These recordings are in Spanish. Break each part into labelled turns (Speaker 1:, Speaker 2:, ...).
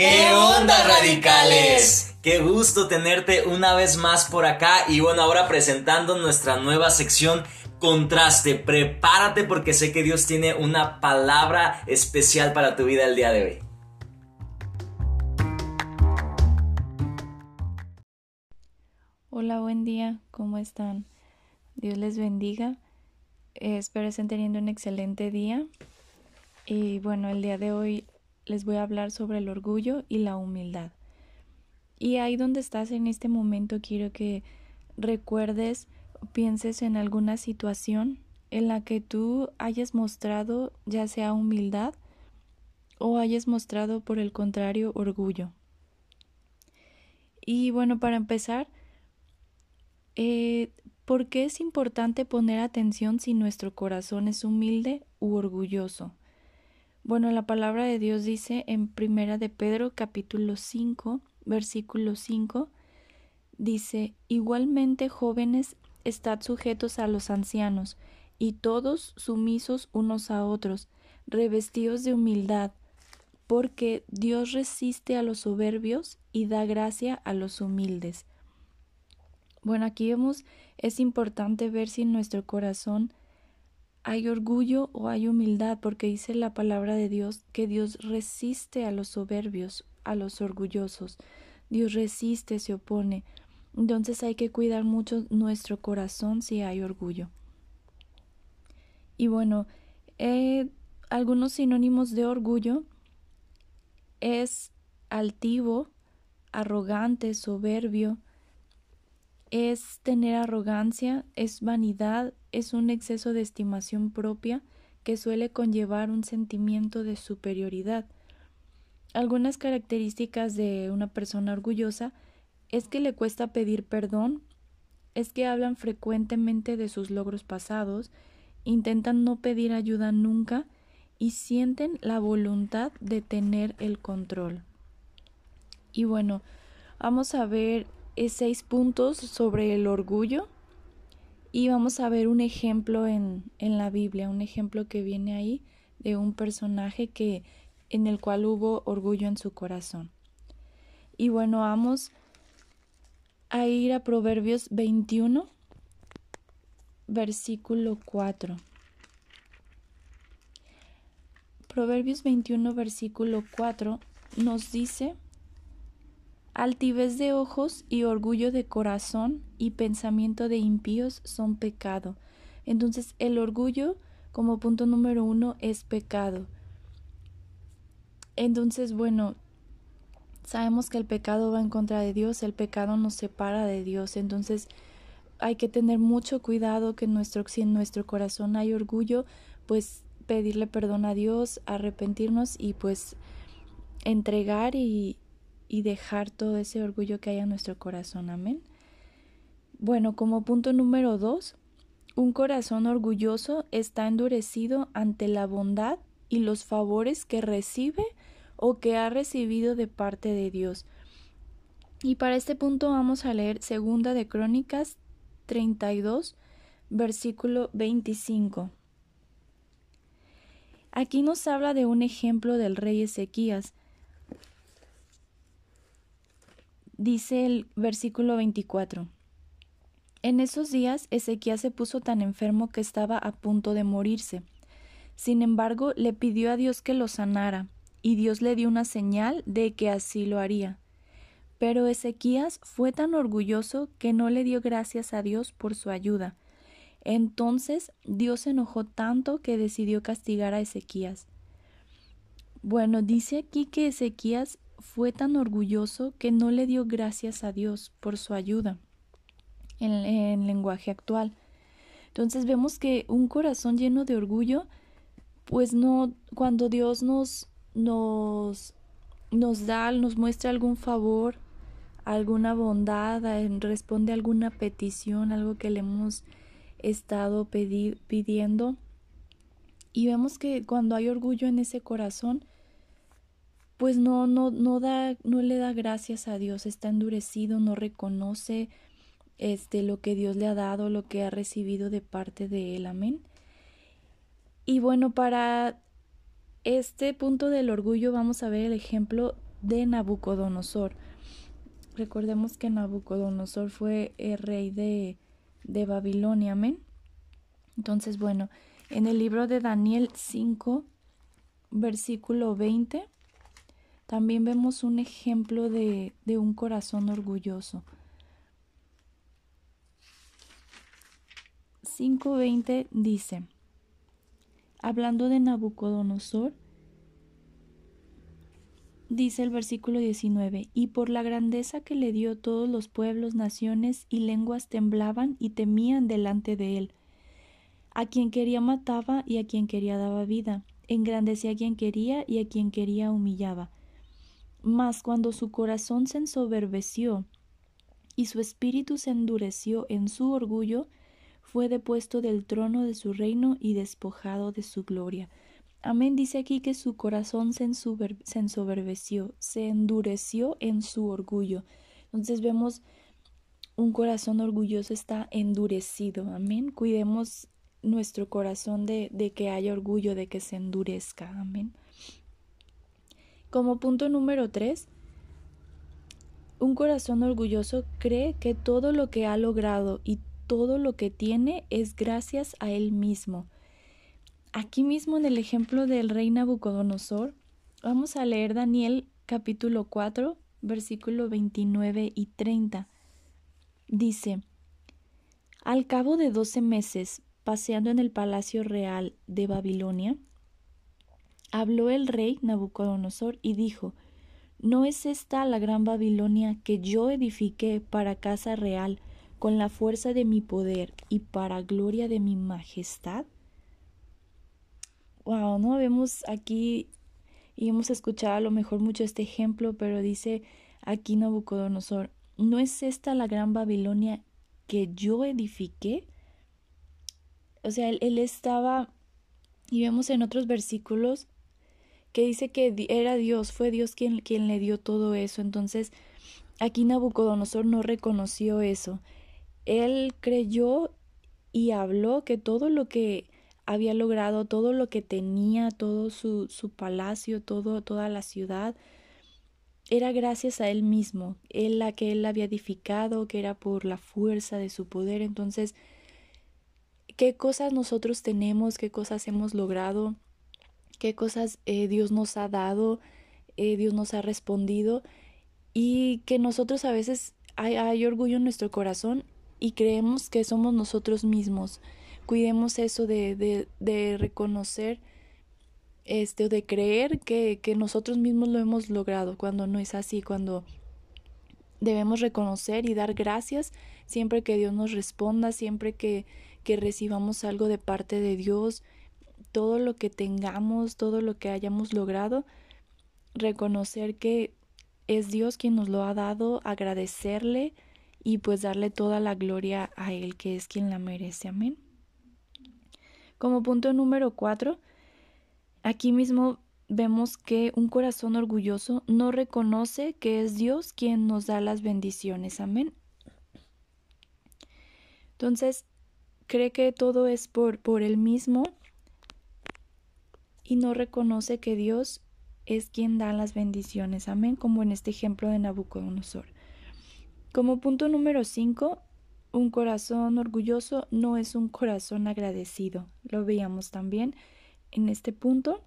Speaker 1: ¿Qué onda, radicales?
Speaker 2: Qué gusto tenerte una vez más por acá y bueno, ahora presentando nuestra nueva sección Contraste. Prepárate porque sé que Dios tiene una palabra especial para tu vida el día de hoy.
Speaker 3: Hola, buen día, ¿cómo están? Dios les bendiga. espero estén teniendo un excelente día. Y bueno, el día de hoy les voy a hablar sobre el orgullo y la humildad. Y ahí donde estás en este momento quiero que recuerdes, pienses en alguna situación en la que tú hayas mostrado ya sea humildad o hayas mostrado por el contrario orgullo. Y bueno, para empezar, eh, ¿por qué es importante poner atención si nuestro corazón es humilde u orgulloso? Bueno, la palabra de Dios dice en Primera de Pedro capítulo 5, versículo 5, dice, igualmente jóvenes, estad sujetos a los ancianos, y todos sumisos unos a otros, revestidos de humildad, porque Dios resiste a los soberbios y da gracia a los humildes. Bueno, aquí vemos, es importante ver si nuestro corazón hay orgullo o hay humildad, porque dice la palabra de Dios que Dios resiste a los soberbios, a los orgullosos. Dios resiste, se opone. Entonces hay que cuidar mucho nuestro corazón si hay orgullo. Y bueno, eh, algunos sinónimos de orgullo es altivo, arrogante, soberbio, es tener arrogancia, es vanidad, es un exceso de estimación propia que suele conllevar un sentimiento de superioridad. Algunas características de una persona orgullosa es que le cuesta pedir perdón, es que hablan frecuentemente de sus logros pasados, intentan no pedir ayuda nunca y sienten la voluntad de tener el control. Y bueno, vamos a ver seis puntos sobre el orgullo y vamos a ver un ejemplo en, en la Biblia, un ejemplo que viene ahí de un personaje que en el cual hubo orgullo en su corazón. Y bueno, vamos a ir a Proverbios 21, versículo 4. Proverbios 21, versículo 4 nos dice Altivez de ojos y orgullo de corazón y pensamiento de impíos son pecado. Entonces el orgullo como punto número uno es pecado. Entonces, bueno, sabemos que el pecado va en contra de Dios, el pecado nos separa de Dios. Entonces hay que tener mucho cuidado que nuestro, si en nuestro corazón hay orgullo, pues pedirle perdón a Dios, arrepentirnos y pues entregar y, y dejar todo ese orgullo que hay en nuestro corazón. Amén. Bueno, como punto número dos, un corazón orgulloso está endurecido ante la bondad y los favores que recibe o que ha recibido de parte de Dios. Y para este punto vamos a leer Segunda de Crónicas 32, versículo 25. Aquí nos habla de un ejemplo del rey Ezequías, dice el versículo 24. En esos días Ezequías se puso tan enfermo que estaba a punto de morirse. Sin embargo, le pidió a Dios que lo sanara, y Dios le dio una señal de que así lo haría. Pero Ezequías fue tan orgulloso que no le dio gracias a Dios por su ayuda. Entonces Dios se enojó tanto que decidió castigar a Ezequías. Bueno, dice aquí que Ezequías fue tan orgulloso que no le dio gracias a Dios por su ayuda en, lenguaje actual. Entonces vemos que un corazón lleno de orgullo, pues no, cuando Dios nos, nos, nos da, nos muestra algún favor, alguna bondad, responde a alguna petición, algo que le hemos estado pidiendo. Y vemos que cuando hay orgullo en ese corazón, pues no, no, no da, no le da gracias a Dios, está endurecido, no reconoce este lo que Dios le ha dado, lo que ha recibido de parte de él. Amén. Y bueno, para este punto del orgullo vamos a ver el ejemplo de Nabucodonosor. Recordemos que Nabucodonosor fue el rey de, de Babilonia, amén. Entonces, bueno, en el libro de Daniel 5, versículo 20, también vemos un ejemplo de, de un corazón orgulloso. 5.20 dice, hablando de Nabucodonosor, dice el versículo 19, y por la grandeza que le dio todos los pueblos, naciones y lenguas temblaban y temían delante de él. A quien quería mataba y a quien quería daba vida, engrandecía a quien quería y a quien quería humillaba. Mas cuando su corazón se ensoberbeció y su espíritu se endureció en su orgullo, fue depuesto del trono de su reino y despojado de su gloria. Amén dice aquí que su corazón se, ensoberbeció, se endureció en su orgullo. Entonces vemos un corazón orgulloso está endurecido. Amén. Cuidemos nuestro corazón de, de que haya orgullo, de que se endurezca. Amén. Como punto número tres, un corazón orgulloso cree que todo lo que ha logrado y todo lo que tiene es gracias a él mismo. Aquí mismo en el ejemplo del rey Nabucodonosor, vamos a leer Daniel capítulo 4, versículo 29 y 30. Dice, Al cabo de doce meses, paseando en el palacio real de Babilonia, habló el rey Nabucodonosor y dijo, ¿No es esta la gran Babilonia que yo edifiqué para casa real con la fuerza de mi poder y para gloria de mi majestad? wow, ¿no? Vemos aquí y hemos escuchado a lo mejor mucho este ejemplo, pero dice aquí Nabucodonosor, ¿no es esta la gran Babilonia que yo edifiqué? O sea, él, estaba, y vemos en otros versículos que dice que era Dios, fue Dios quien, quien le dio todo eso. Entonces, aquí Nabucodonosor no reconoció eso. Él creyó y habló que todo lo que había logrado todo lo que tenía, todo su, su palacio, todo, toda la ciudad, era gracias a él mismo, él la que él había edificado, que era por la fuerza de su poder. Entonces, ¿qué cosas nosotros tenemos? ¿Qué cosas hemos logrado? ¿Qué cosas eh, Dios nos ha dado? Eh, Dios nos ha respondido. Y que nosotros a veces hay, orgullo en nuestro corazón y creemos que somos nosotros mismos cuidemos eso de, de, reconocer este, o de creer que, que nosotros mismos lo hemos logrado, cuando no es así, cuando debemos reconocer y dar gracias siempre que Dios nos responda, siempre que, que recibamos algo de parte de Dios, todo lo que tengamos, todo lo que hayamos logrado, reconocer que es Dios quien nos lo ha dado, agradecerle y pues darle toda la gloria a Él, que es quien la merece. Amén. Como punto número cuatro, aquí mismo vemos que un corazón orgulloso no reconoce que es Dios quien nos da las bendiciones. Amén. Entonces, cree que todo es por, por él mismo y no reconoce que Dios es quien da las bendiciones. Amén, como en este ejemplo de Nabucodonosor. Como punto número cinco, un corazón orgulloso no es un corazón agradecido. Lo veíamos también en este punto.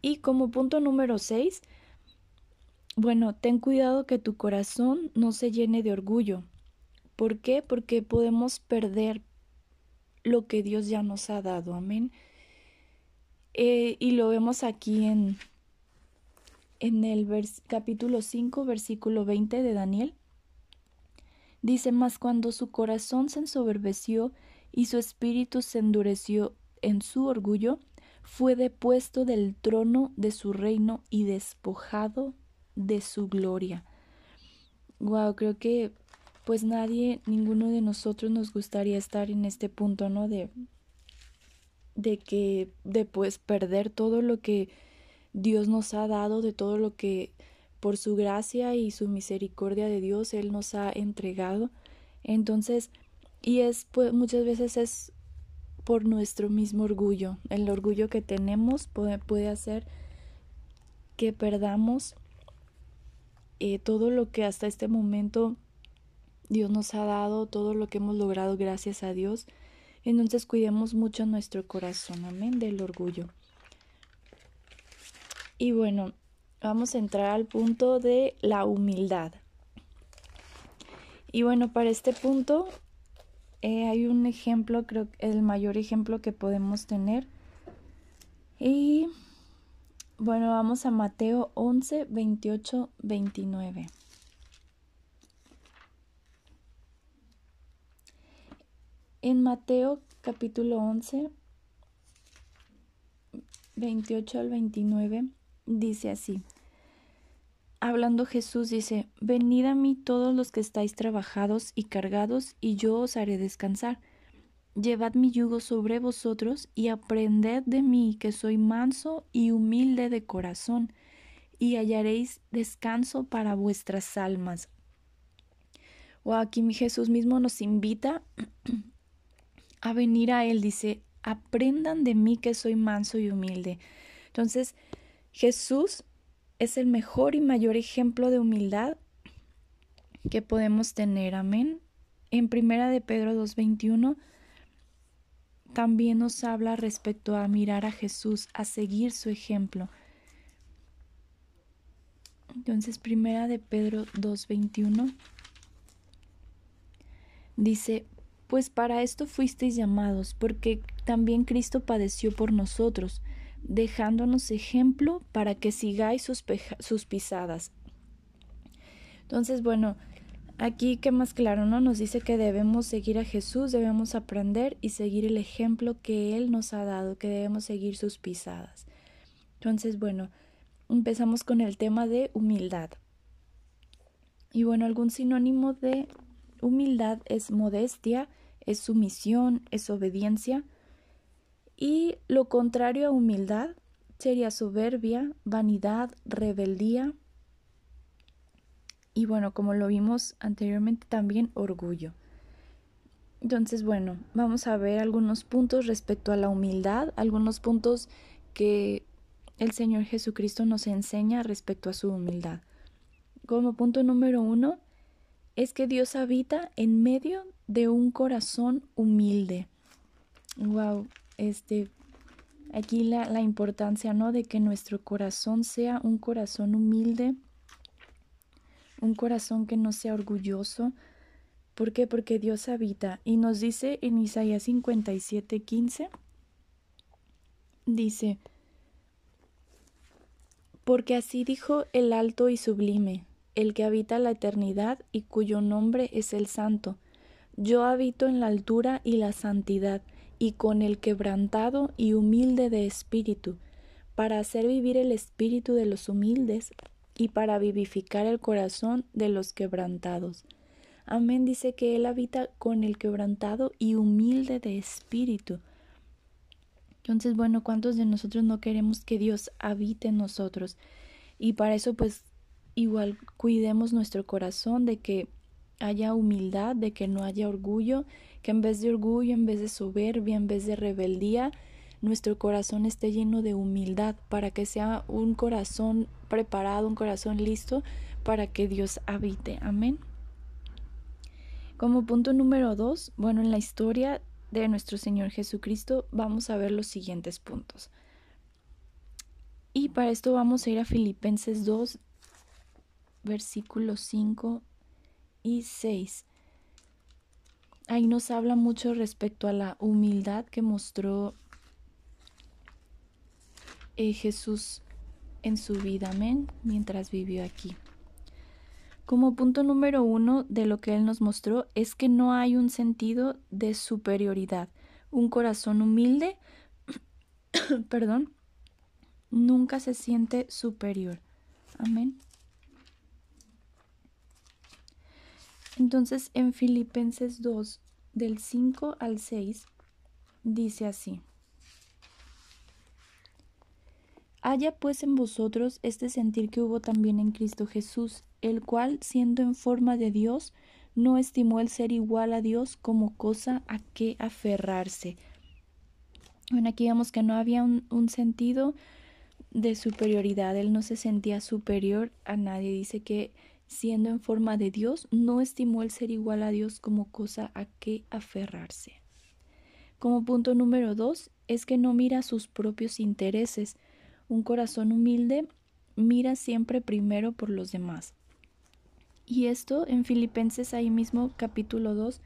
Speaker 3: Y como punto número 6, bueno, ten cuidado que tu corazón no se llene de orgullo. ¿Por qué? Porque podemos perder lo que Dios ya nos ha dado. Amén. Eh, y lo vemos aquí en, en el capítulo 5, versículo 20 de Daniel. Dice, mas cuando su corazón se ensoberbeció y su espíritu se endureció en su orgullo, fue depuesto del trono de su reino y despojado de su gloria. Wow, creo que pues nadie, ninguno de nosotros nos gustaría estar en este punto, ¿no? De, de que, de pues perder todo lo que Dios nos ha dado, de todo lo que por su gracia y su misericordia de Dios Él nos ha entregado. Entonces, y es pues, muchas veces es por nuestro mismo orgullo. El orgullo que tenemos puede, puede hacer que perdamos eh, todo lo que hasta este momento Dios nos ha dado, todo lo que hemos logrado gracias a Dios. Entonces cuidemos mucho nuestro corazón, amén, del orgullo. Y bueno, vamos a entrar al punto de la humildad. Y bueno, para este punto eh, hay un ejemplo, creo que el mayor ejemplo que podemos tener. Y bueno, vamos a Mateo 11, 28, 29. En Mateo capítulo 11, 28 al 29, dice así. Hablando Jesús dice, Venid a mí todos los que estáis trabajados y cargados, y yo os haré descansar. Llevad mi yugo sobre vosotros y aprended de mí, que soy manso y humilde de corazón, y hallaréis descanso para vuestras almas. O aquí mi Jesús mismo nos invita a venir a Él, dice, aprendan de mí que soy manso y humilde. Entonces, Jesús es el mejor y mayor ejemplo de humildad que podemos tener. Amén. En primera de Pedro 2.21 también nos habla respecto a mirar a Jesús, a seguir su ejemplo. Entonces, primera de Pedro 2.21 dice, pues para esto fuisteis llamados, porque también Cristo padeció por nosotros dejándonos ejemplo para que sigáis sus, pisadas. Entonces, bueno, aquí que más claro, ¿no? Nos dice que debemos seguir a Jesús, debemos aprender y seguir el ejemplo que Él nos ha dado, que debemos seguir sus pisadas. Entonces, bueno, empezamos con el tema de humildad. Y bueno, algún sinónimo de humildad es modestia, es sumisión, es obediencia, y lo contrario a humildad sería soberbia, vanidad, rebeldía y bueno, como lo vimos anteriormente también orgullo. Entonces, bueno, vamos a ver algunos puntos respecto a la humildad, algunos puntos que el Señor Jesucristo nos enseña respecto a su humildad. Como punto número uno, es que Dios habita en medio de un corazón humilde. Wow, este, aquí la, la importancia, ¿no? De que nuestro corazón sea un corazón humilde, un corazón que no sea orgulloso. ¿Por qué? Porque Dios habita. Y nos dice en Isaías 57, 15, dice, porque así dijo el alto y sublime, el que habita la eternidad y cuyo nombre es el santo. Yo habito en la altura y la santidad, y con el quebrantado y humilde de espíritu, para hacer vivir el espíritu de los humildes y para vivificar el corazón de los quebrantados. Amén dice que Él habita con el quebrantado y humilde de espíritu. Entonces, bueno, ¿cuántos de nosotros no queremos que Dios habite en nosotros? Y para eso, pues, igual cuidemos nuestro corazón de que haya humildad, de que no haya orgullo que en vez de orgullo, en vez de soberbia, en vez de rebeldía, nuestro corazón esté lleno de humildad para que sea un corazón preparado, un corazón listo para que Dios habite. Amén. Como punto número dos, bueno, en la historia de nuestro Señor Jesucristo vamos a ver los siguientes puntos. Y para esto vamos a ir a Filipenses 2, versículos 5 y 6 ahí nos habla mucho respecto a la humildad que mostró eh, Jesús en su vida, amén, mientras vivió aquí. Como punto número uno de lo que Él nos mostró es que no hay un sentido de superioridad. Un corazón humilde, perdón, nunca se siente superior. Amén. Entonces en Filipenses 2, del 5 al 6, dice así. Haya pues en vosotros este sentir que hubo también en Cristo Jesús, el cual, siendo en forma de Dios, no estimó el ser igual a Dios como cosa a que aferrarse. Bueno, aquí vemos que no había un, un sentido de superioridad, él no se sentía superior a nadie, dice que siendo en forma de Dios, no estimó el ser igual a Dios como cosa a que aferrarse. Como punto número dos, es que no mira sus propios intereses. Un corazón humilde mira siempre primero por los demás. Y esto en Filipenses ahí mismo capítulo 2,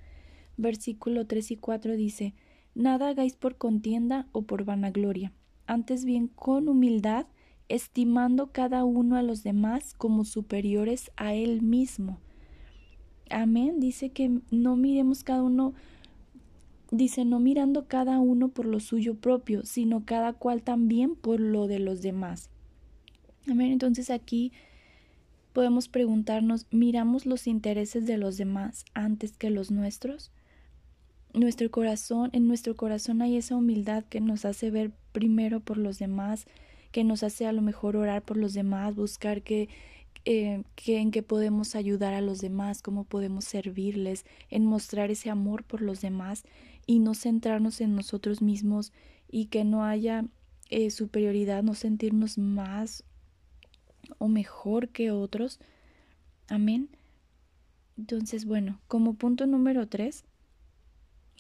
Speaker 3: versículo 3 y 4 dice, Nada hagáis por contienda o por vanagloria, antes bien con humildad, estimando cada uno a los demás como superiores a él mismo. Amén. Dice que no miremos cada uno, dice, no mirando cada uno por lo suyo propio, sino cada cual también por lo de los demás. Amén. Entonces aquí podemos preguntarnos, ¿miramos los intereses de los demás antes que los nuestros? Nuestro corazón, en nuestro corazón hay esa humildad que nos hace ver primero por los demás, que nos hace a lo mejor orar por los demás, buscar que, eh, que en qué podemos ayudar a los demás, cómo podemos servirles, en mostrar ese amor por los demás y no centrarnos en nosotros mismos y que no haya eh, superioridad, no sentirnos más o mejor que otros. Amén. Entonces, bueno, como punto número tres,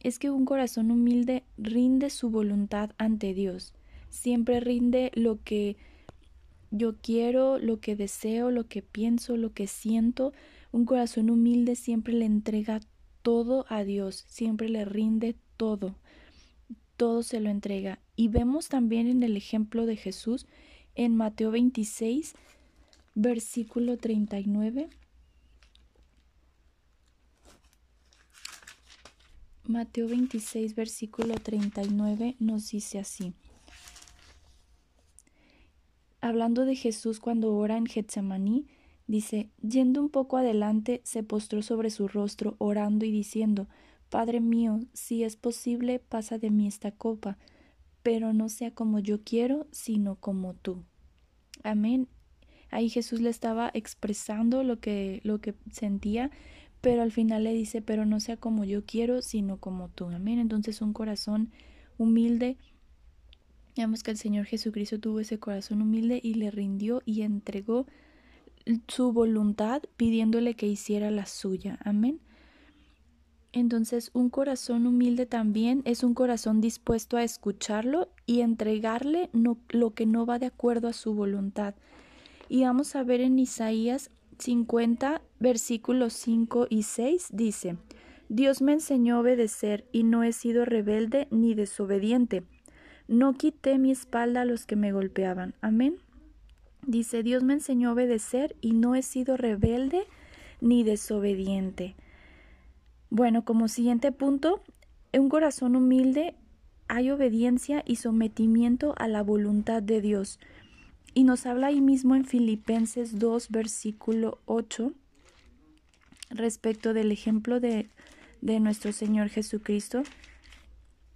Speaker 3: es que un corazón humilde rinde su voluntad ante Dios siempre rinde lo que yo quiero, lo que deseo, lo que pienso, lo que siento. Un corazón humilde siempre le entrega todo a Dios, siempre le rinde todo, todo se lo entrega. Y vemos también en el ejemplo de Jesús en Mateo 26, versículo 39. Mateo 26, versículo 39 nos dice así hablando de Jesús cuando ora en Getsemaní, dice, yendo un poco adelante, se postró sobre su rostro, orando y diciendo, Padre mío, si es posible, pasa de mí esta copa, pero no sea como yo quiero, sino como tú. Amén. Ahí Jesús le estaba expresando lo que, lo que sentía, pero al final le dice, pero no sea como yo quiero, sino como tú. Amén. Entonces un corazón humilde Vemos que el Señor Jesucristo tuvo ese corazón humilde y le rindió y entregó su voluntad pidiéndole que hiciera la suya. Amén. Entonces un corazón humilde también es un corazón dispuesto a escucharlo y entregarle lo que no va de acuerdo a su voluntad. Y vamos a ver en Isaías 50, versículos 5 y 6, dice, Dios me enseñó a obedecer y no he sido rebelde ni desobediente no quité mi espalda a los que me golpeaban. Amén. Dice, Dios me enseñó a obedecer y no he sido rebelde ni desobediente. Bueno, como siguiente punto, en un corazón humilde hay obediencia y sometimiento a la voluntad de Dios. Y nos habla ahí mismo en Filipenses 2, versículo 8, respecto del ejemplo de, de nuestro Señor Jesucristo.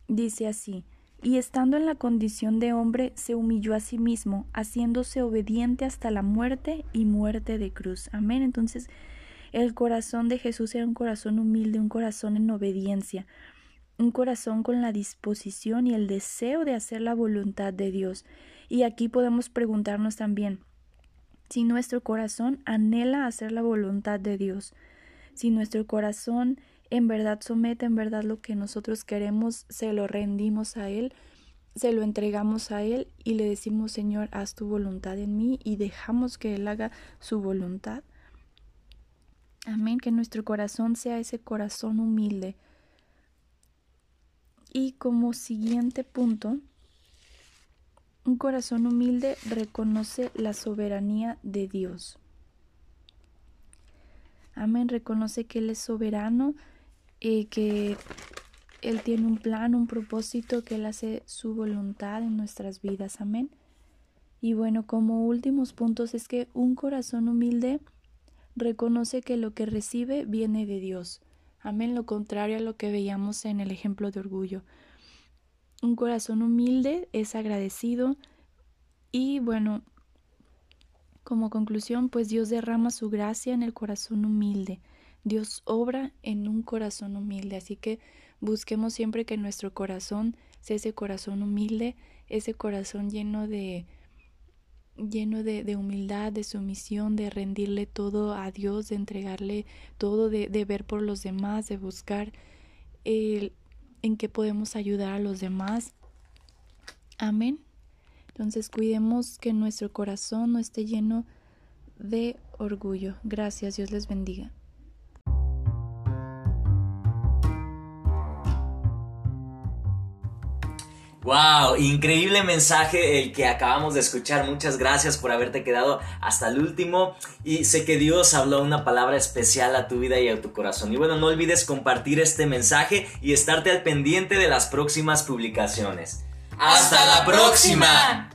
Speaker 3: Dice así, y estando en la condición de hombre, se humilló a sí mismo, haciéndose obediente hasta la muerte y muerte de cruz. Amén. Entonces, el corazón de Jesús era un corazón humilde, un corazón en obediencia, un corazón con la disposición y el deseo de hacer la voluntad de Dios. Y aquí podemos preguntarnos también, si nuestro corazón anhela hacer la voluntad de Dios, si nuestro corazón en verdad somete, en verdad lo que nosotros queremos, se lo rendimos a Él, se lo entregamos a Él y le decimos, Señor, haz tu voluntad en mí y dejamos que Él haga su voluntad. Amén, que nuestro corazón sea ese corazón humilde. Y como siguiente punto, un corazón humilde reconoce la soberanía de Dios. Amén, reconoce que Él es soberano, y que Él tiene un plan, un propósito, que Él hace su voluntad en nuestras vidas. Amén. Y bueno, como últimos puntos es que un corazón humilde reconoce que lo que recibe viene de Dios. Amén, lo contrario a lo que veíamos en el ejemplo de orgullo. Un corazón humilde es agradecido y bueno, como conclusión, pues Dios derrama su gracia en el corazón humilde. Dios obra en un corazón humilde, así que busquemos siempre que nuestro corazón sea ese corazón humilde, ese corazón lleno de lleno de, humildad, de sumisión, de rendirle todo a Dios, de entregarle todo, de, ver por los demás, de buscar el, en qué podemos ayudar a los demás. Amén. Entonces cuidemos que nuestro corazón no esté lleno de orgullo. Gracias, Dios les bendiga.
Speaker 2: Wow, increíble mensaje el que acabamos de escuchar. Muchas gracias por haberte quedado hasta el último. Y sé que Dios habló una palabra especial a tu vida y a tu corazón. Y bueno, no olvides compartir este mensaje y estarte al pendiente de las próximas publicaciones.
Speaker 1: ¡Hasta la próxima!